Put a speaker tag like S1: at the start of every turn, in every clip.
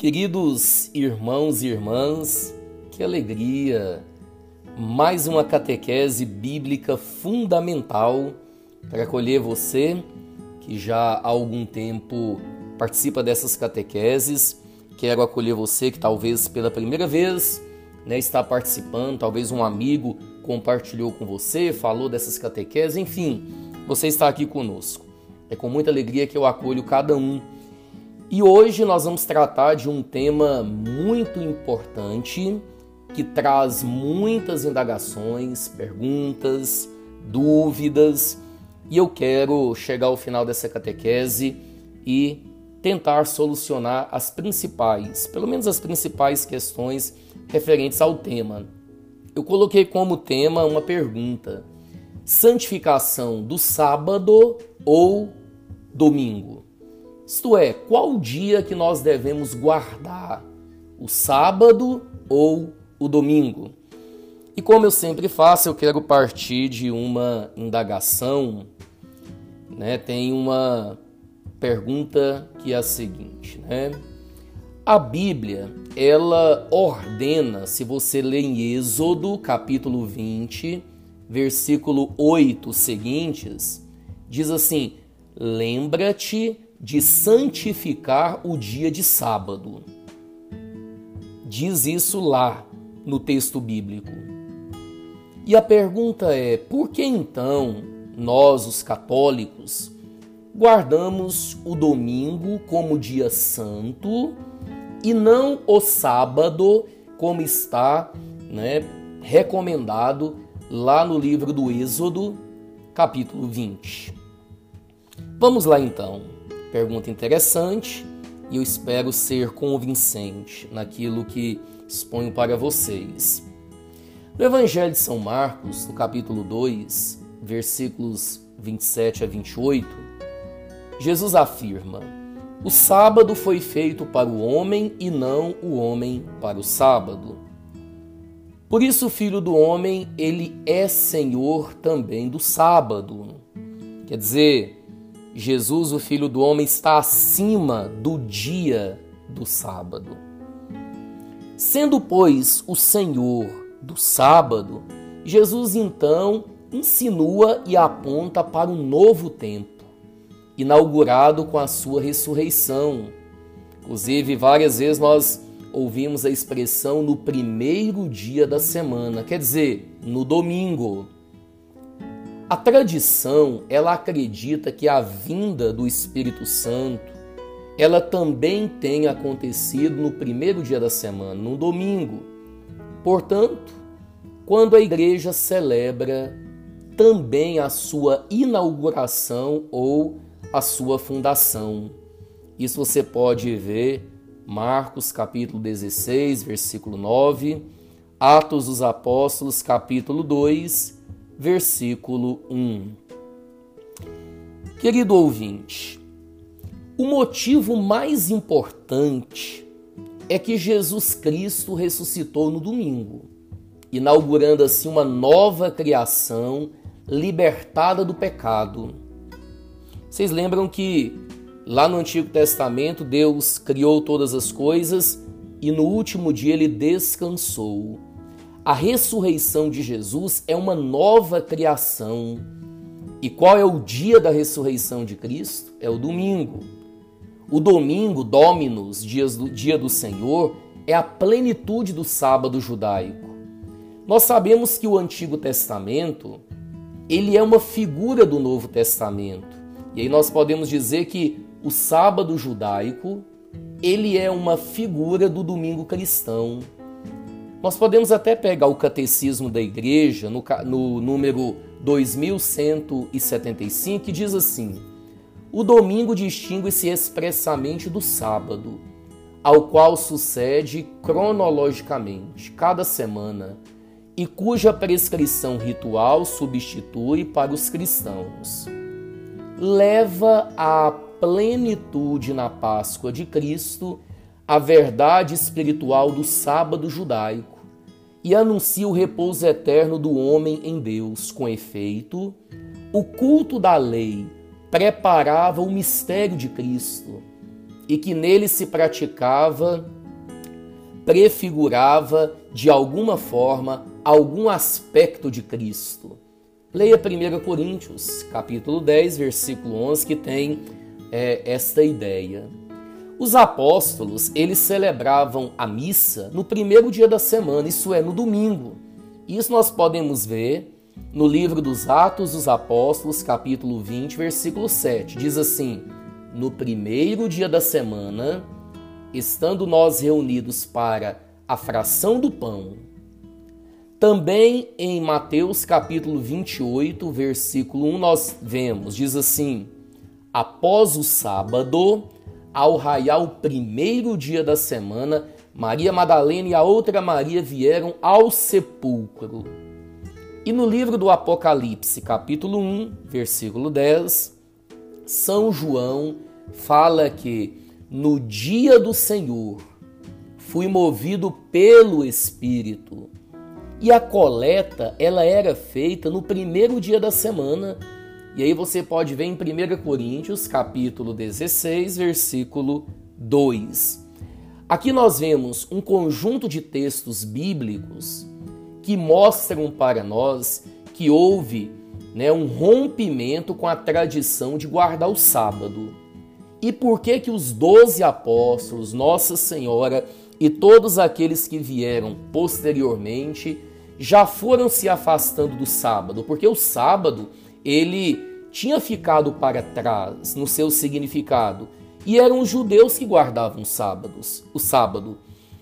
S1: Queridos irmãos e irmãs, que alegria! Mais uma catequese bíblica fundamental para acolher você que já há algum tempo participa dessas catequeses. Quero acolher você que talvez pela primeira vez né, está participando, talvez um amigo compartilhou com você, falou dessas catequeses, enfim, você está aqui conosco. É com muita alegria que eu acolho cada um e hoje nós vamos tratar de um tema muito importante que traz muitas indagações, perguntas, dúvidas, e eu quero chegar ao final dessa catequese e tentar solucionar as principais, pelo menos as principais questões referentes ao tema. Eu coloquei como tema uma pergunta: santificação do sábado ou domingo? Isto é, qual dia que nós devemos guardar? O sábado ou o domingo? E como eu sempre faço, eu quero partir de uma indagação, né? Tem uma pergunta que é a seguinte, né? A Bíblia, ela ordena, se você ler em Êxodo, capítulo 20, versículo 8 seguintes, diz assim: Lembra-te de santificar o dia de sábado. Diz isso lá no texto bíblico. E a pergunta é: por que então nós, os católicos, guardamos o domingo como dia santo e não o sábado, como está né, recomendado lá no livro do Êxodo, capítulo 20? Vamos lá então. Pergunta interessante e eu espero ser convincente naquilo que exponho para vocês. No Evangelho de São Marcos, no capítulo 2, versículos 27 a 28, Jesus afirma: O sábado foi feito para o homem e não o homem para o sábado. Por isso o Filho do homem, ele é Senhor também do sábado. Quer dizer, Jesus, o Filho do Homem, está acima do dia do sábado. Sendo, pois, o Senhor do sábado, Jesus então insinua e aponta para um novo tempo, inaugurado com a sua ressurreição. Inclusive, várias vezes nós ouvimos a expressão no primeiro dia da semana, quer dizer, no domingo. A tradição, ela acredita que a vinda do Espírito Santo, ela também tem acontecido no primeiro dia da semana, no domingo. Portanto, quando a igreja celebra também a sua inauguração ou a sua fundação. Isso você pode ver Marcos capítulo 16, versículo 9, Atos dos Apóstolos capítulo 2, versículo 1. Querido ouvinte, o motivo mais importante é que Jesus Cristo ressuscitou no domingo, inaugurando assim uma nova criação libertada do pecado. Vocês lembram que lá no Antigo Testamento Deus criou todas as coisas e no último dia ele descansou. A ressurreição de Jesus é uma nova criação. E qual é o dia da ressurreição de Cristo? É o domingo. O domingo, Dominus, dia do Senhor, é a plenitude do sábado judaico. Nós sabemos que o Antigo Testamento, ele é uma figura do Novo Testamento. E aí nós podemos dizer que o sábado judaico, ele é uma figura do domingo cristão. Nós podemos até pegar o catecismo da igreja, no, no número 2175, que diz assim: O domingo distingue-se expressamente do sábado, ao qual sucede cronologicamente cada semana e cuja prescrição ritual substitui para os cristãos. Leva à plenitude na Páscoa de Cristo a verdade espiritual do sábado judaico e anuncia o repouso eterno do homem em Deus. Com efeito, o culto da lei preparava o mistério de Cristo e que nele se praticava, prefigurava de alguma forma algum aspecto de Cristo. Leia 1 Coríntios, capítulo 10, versículo 11, que tem é, esta ideia. Os apóstolos, eles celebravam a missa no primeiro dia da semana, isso é, no domingo. Isso nós podemos ver no livro dos Atos dos Apóstolos, capítulo 20, versículo 7. Diz assim: No primeiro dia da semana, estando nós reunidos para a fração do pão. Também em Mateus capítulo 28, versículo 1, nós vemos, diz assim: Após o sábado, ao raiar o primeiro dia da semana, Maria Madalena e a outra Maria vieram ao sepulcro. E no livro do Apocalipse, capítulo 1, versículo 10, São João fala que no dia do Senhor, fui movido pelo Espírito. E a coleta, ela era feita no primeiro dia da semana. E aí você pode ver em 1 Coríntios, capítulo 16, versículo 2. Aqui nós vemos um conjunto de textos bíblicos que mostram para nós que houve né, um rompimento com a tradição de guardar o sábado. E por que que os doze apóstolos, Nossa Senhora e todos aqueles que vieram posteriormente já foram se afastando do sábado? Porque o sábado, ele tinha ficado para trás no seu significado. E eram os judeus que guardavam os sábados, o sábado.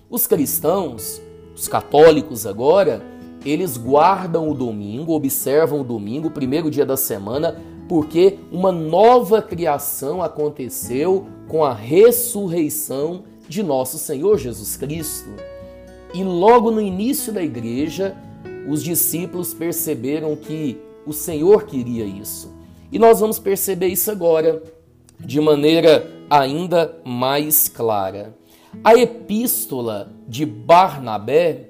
S1: Os cristãos, os católicos agora, eles guardam o domingo, observam o domingo, o primeiro dia da semana, porque uma nova criação aconteceu com a ressurreição de nosso Senhor Jesus Cristo. E logo no início da igreja, os discípulos perceberam que o Senhor queria isso. E nós vamos perceber isso agora de maneira ainda mais clara. A epístola de Barnabé,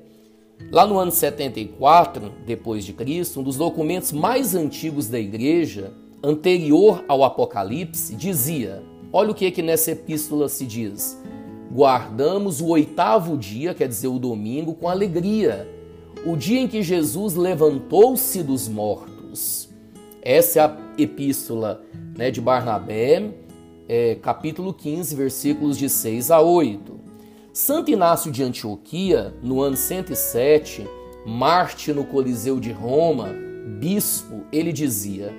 S1: lá no ano 74 depois de Cristo, um dos documentos mais antigos da igreja, anterior ao Apocalipse, dizia: olha o que, que nessa epístola se diz. Guardamos o oitavo dia, quer dizer, o domingo, com alegria, o dia em que Jesus levantou-se dos mortos. Essa é a epístola né, de Barnabé, é, capítulo 15, versículos de 6 a 8. Santo Inácio de Antioquia, no ano 107, Marte no Coliseu de Roma, bispo, ele dizia: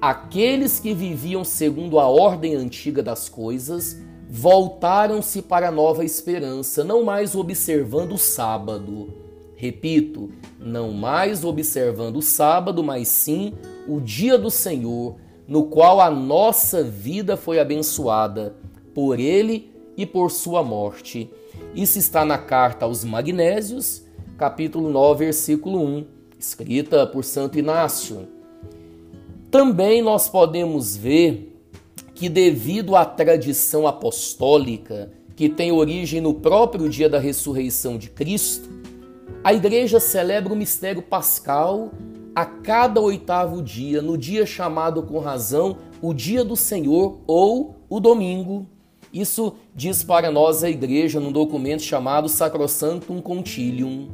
S1: Aqueles que viviam segundo a ordem antiga das coisas voltaram-se para a nova esperança, não mais observando o sábado. Repito, não mais observando o sábado, mas sim o dia do Senhor, no qual a nossa vida foi abençoada por ele e por sua morte. Isso está na carta aos Magnésios, capítulo 9, versículo 1, escrita por Santo Inácio. Também nós podemos ver que, devido à tradição apostólica, que tem origem no próprio dia da ressurreição de Cristo, a igreja celebra o mistério pascal a cada oitavo dia, no dia chamado com razão o dia do Senhor ou o domingo. Isso diz para nós a igreja num documento chamado Sacrosanctum Concilium.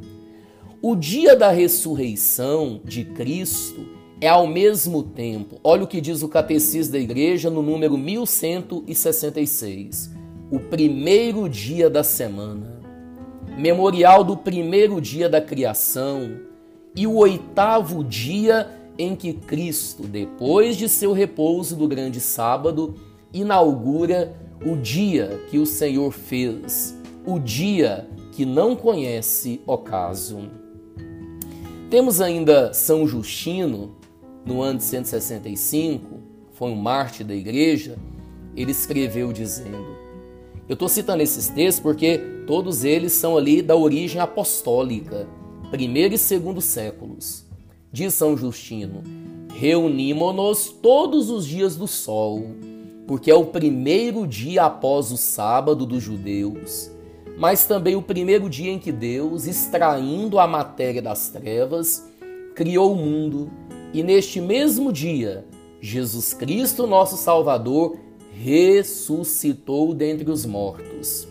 S1: O dia da ressurreição de Cristo é ao mesmo tempo, olha o que diz o Catecismo da Igreja no número 1166, o primeiro dia da semana, memorial do primeiro dia da criação e o oitavo dia em que Cristo, depois de seu repouso do grande sábado, inaugura o dia que o Senhor fez, o dia que não conhece ocaso. Temos ainda São Justino, no ano de 165, foi um mártir da igreja, ele escreveu dizendo: Eu estou citando esses textos porque todos eles são ali da origem apostólica, primeiro e segundo séculos. Diz São Justino: Reunimos-nos todos os dias do sol, porque é o primeiro dia após o sábado dos judeus, mas também o primeiro dia em que Deus, extraindo a matéria das trevas, criou o mundo e neste mesmo dia, Jesus Cristo, nosso Salvador, ressuscitou dentre os mortos.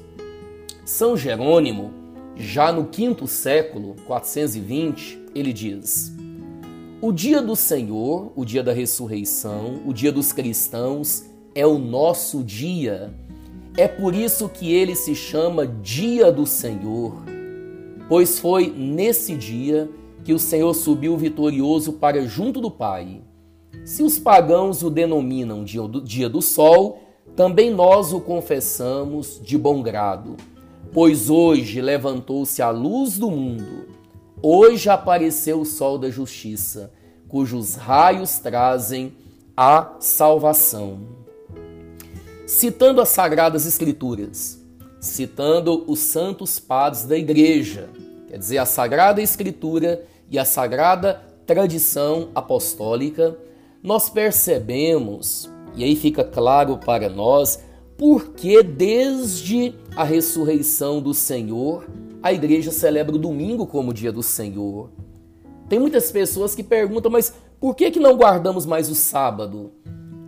S1: São Jerônimo, já no quinto século, 420, ele diz: O dia do Senhor, o dia da ressurreição, o dia dos cristãos, é o nosso dia. É por isso que ele se chama Dia do Senhor, pois foi nesse dia que o Senhor subiu vitorioso para junto do Pai. Se os pagãos o denominam dia do, sol, também nós o confessamos de bom grado, pois hoje levantou-se a luz do mundo. Hoje apareceu o sol da justiça, cujos raios trazem a salvação citando as Sagradas Escrituras, citando os santos padres da Igreja, quer dizer, a Sagrada Escritura e a Sagrada Tradição Apostólica, nós percebemos, e aí fica claro para nós, porque desde a ressurreição do Senhor, a igreja celebra o domingo como dia do Senhor. Tem muitas pessoas que perguntam, mas por que, que não guardamos mais o sábado?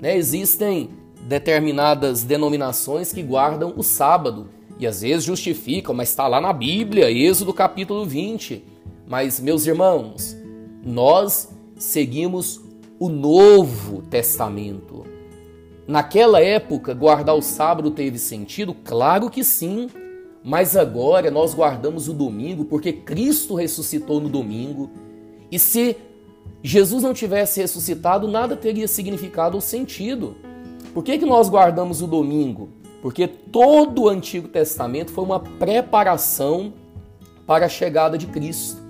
S1: Né? Existem determinadas denominações que guardam o sábado e às vezes justificam, mas está lá na Bíblia, Êxodo capítulo 20. Mas, meus irmãos, nós seguimos o Novo Testamento. Naquela época, guardar o sábado teve sentido? Claro que sim, mas agora nós guardamos o domingo porque Cristo ressuscitou no domingo. E se Jesus não tivesse ressuscitado, nada teria significado ou sentido. Por que, que nós guardamos o domingo? Porque todo o Antigo Testamento foi uma preparação para a chegada de Cristo.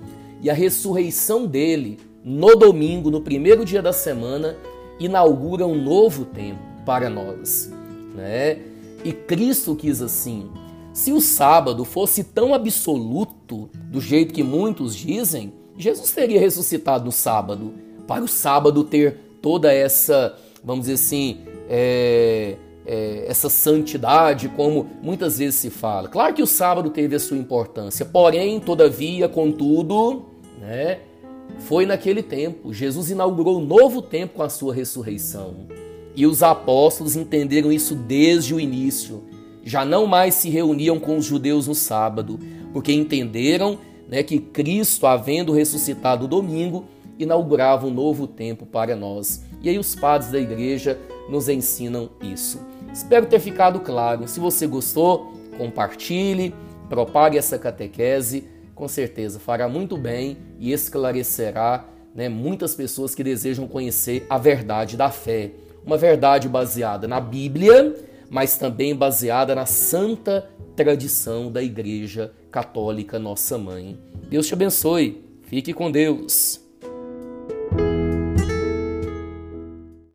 S1: E a ressurreição dele, no domingo, no primeiro dia da semana, inaugura um novo tempo para nós. Né? E Cristo quis assim. Se o sábado fosse tão absoluto, do jeito que muitos dizem, Jesus teria ressuscitado no sábado, para o sábado ter toda essa, vamos dizer assim, é, é, essa santidade, como muitas vezes se fala. Claro que o sábado teve a sua importância, porém, todavia, contudo, né, foi naquele tempo. Jesus inaugurou um novo tempo com a sua ressurreição. E os apóstolos entenderam isso desde o início. Já não mais se reuniam com os judeus no sábado, porque entenderam né, que Cristo, havendo ressuscitado o domingo, inaugurava um novo tempo para nós. E aí os padres da igreja nos ensinam isso. Espero ter ficado claro. Se você gostou, compartilhe, propague essa catequese, com certeza fará muito bem e esclarecerá né, muitas pessoas que desejam conhecer a verdade da fé. Uma verdade baseada na Bíblia, mas também baseada na santa tradição da Igreja Católica, nossa mãe. Deus te abençoe. Fique com Deus.